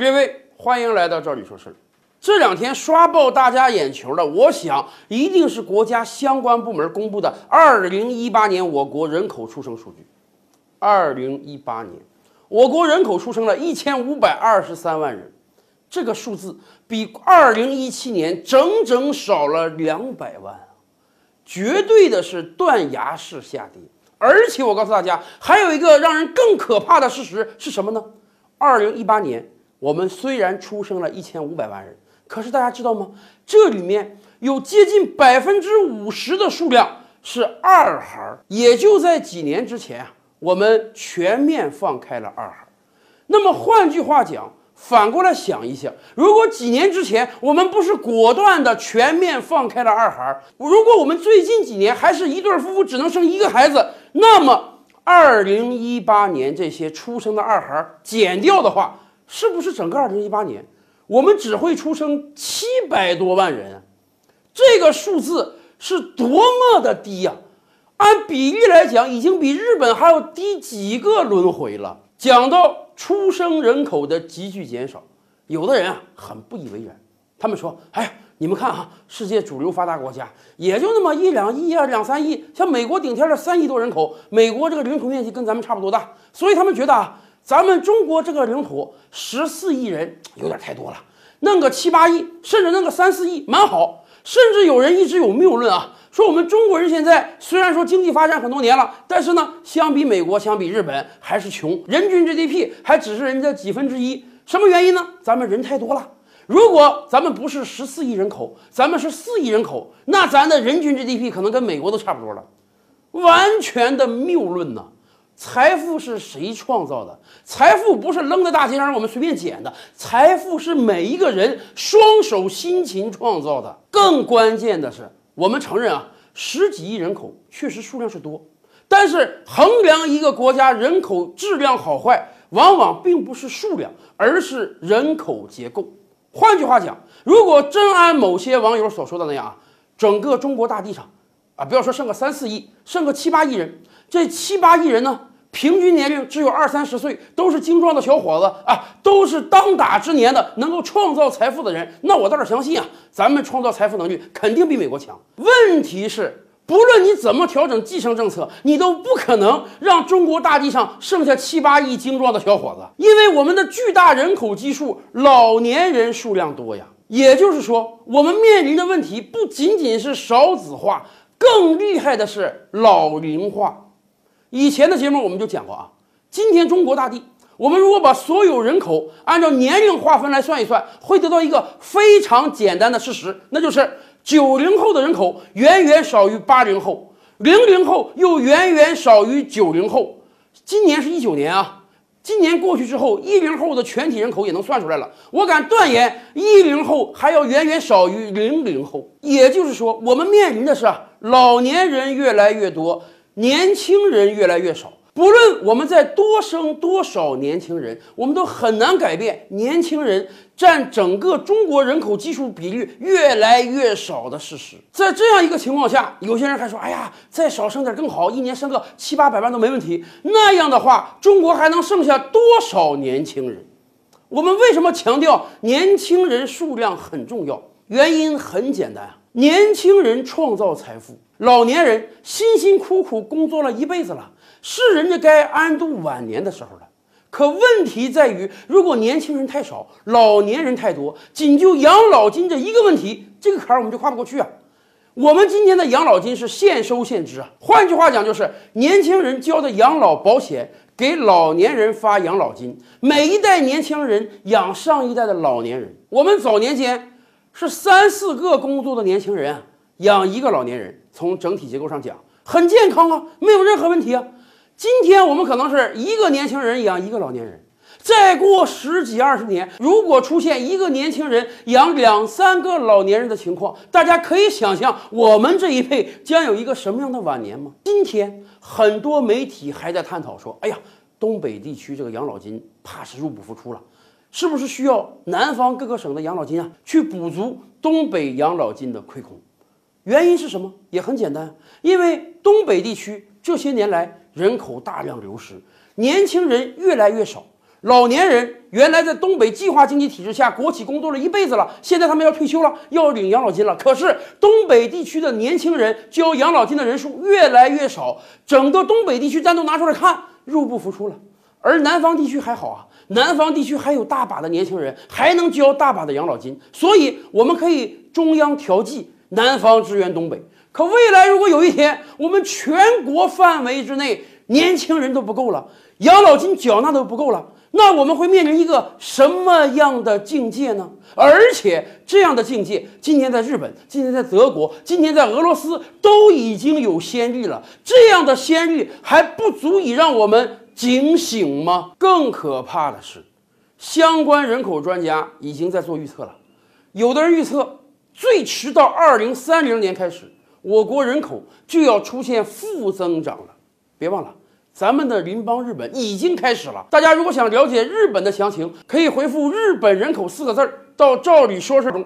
列位，欢迎来到这里说事儿。这两天刷爆大家眼球的，我想一定是国家相关部门公布的2018年我国人口出生数据。2018年，我国人口出生了1523万人，这个数字比2017年整整少了200万，绝对的是断崖式下跌。而且我告诉大家，还有一个让人更可怕的事实是什么呢？2018年。我们虽然出生了一千五百万人，可是大家知道吗？这里面有接近百分之五十的数量是二孩，也就在几年之前啊，我们全面放开了二孩。那么换句话讲，反过来想一想，如果几年之前我们不是果断的全面放开了二孩，如果我们最近几年还是一对夫妇只能生一个孩子，那么二零一八年这些出生的二孩减掉的话。是不是整个二零一八年，我们只会出生七百多万人？这个数字是多么的低呀！按比例来讲，已经比日本还要低几个轮回了。讲到出生人口的急剧减少，有的人啊很不以为然，他们说：“哎，你们看啊，世界主流发达国家也就那么一两亿啊，两三亿，像美国顶天的三亿多人口，美国这个领土面积跟咱们差不多大，所以他们觉得啊。”咱们中国这个领土十四亿人有点太多了，弄个七八亿，甚至弄个三四亿蛮好。甚至有人一直有谬论啊，说我们中国人现在虽然说经济发展很多年了，但是呢，相比美国、相比日本还是穷，人均 GDP 还只是人家几分之一。什么原因呢？咱们人太多了。如果咱们不是十四亿人口，咱们是四亿人口，那咱的人均 GDP 可能跟美国都差不多了。完全的谬论呢。财富是谁创造的？财富不是扔在大街上让我们随便捡的，财富是每一个人双手辛勤创造的。更关键的是，我们承认啊，十几亿人口确实数量是多，但是衡量一个国家人口质量好坏，往往并不是数量，而是人口结构。换句话讲，如果真按某些网友所说的那样啊，整个中国大地上，啊，不要说剩个三四亿，剩个七八亿人，这七八亿人呢？平均年龄只有二三十岁，都是精壮的小伙子啊，都是当打之年的能够创造财富的人。那我倒是相信啊，咱们创造财富能力肯定比美国强。问题是，不论你怎么调整计生政策，你都不可能让中国大地上剩下七八亿精壮的小伙子，因为我们的巨大人口基数，老年人数量多呀。也就是说，我们面临的问题不仅仅是少子化，更厉害的是老龄化。以前的节目我们就讲过啊，今天中国大地，我们如果把所有人口按照年龄划分来算一算，会得到一个非常简单的事实，那就是九零后的人口远远少于八零后，零零后又远远少于九零后。今年是一九年啊，今年过去之后，一零后的全体人口也能算出来了。我敢断言，一零后还要远远少于零零后。也就是说，我们面临的是啊，老年人越来越多。年轻人越来越少，不论我们在多生多少年轻人，我们都很难改变年轻人占整个中国人口基数比率越来越少的事实。在这样一个情况下，有些人还说：“哎呀，再少生点更好，一年生个七八百万都没问题。”那样的话，中国还能剩下多少年轻人？我们为什么强调年轻人数量很重要？原因很简单啊，年轻人创造财富。老年人辛辛苦苦工作了一辈子了，是人家该安度晚年的时候了。可问题在于，如果年轻人太少，老年人太多，仅就养老金这一个问题，这个坎儿我们就跨不过去啊。我们今天的养老金是现收现支啊，换句话讲，就是年轻人交的养老保险给老年人发养老金，每一代年轻人养上一代的老年人。我们早年间是三四个工作的年轻人养一个老年人。从整体结构上讲，很健康啊，没有任何问题啊。今天我们可能是一个年轻人养一个老年人，再过十几二十年，如果出现一个年轻人养两三个老年人的情况，大家可以想象我们这一辈将有一个什么样的晚年吗？今天很多媒体还在探讨说，哎呀，东北地区这个养老金怕是入不敷出了，是不是需要南方各个省的养老金啊，去补足东北养老金的亏空？原因是什么？也很简单，因为东北地区这些年来人口大量流失，年轻人越来越少，老年人原来在东北计划经济体制下国企工作了一辈子了，现在他们要退休了，要领养老金了。可是东北地区的年轻人交养老金的人数越来越少，整个东北地区单独拿出来看，入不敷出了。而南方地区还好啊，南方地区还有大把的年轻人，还能交大把的养老金，所以我们可以中央调剂，南方支援东北。可未来如果有一天我们全国范围之内年轻人都不够了，养老金缴纳都不够了，那我们会面临一个什么样的境界呢？而且这样的境界，今天在日本，今天在德国，今天在俄罗斯都已经有先例了。这样的先例还不足以让我们。警醒吗？更可怕的是，相关人口专家已经在做预测了。有的人预测，最迟到二零三零年开始，我国人口就要出现负增长了。别忘了，咱们的邻邦日本已经开始了。大家如果想了解日本的详情，可以回复“日本人口”四个字儿到照理说事中。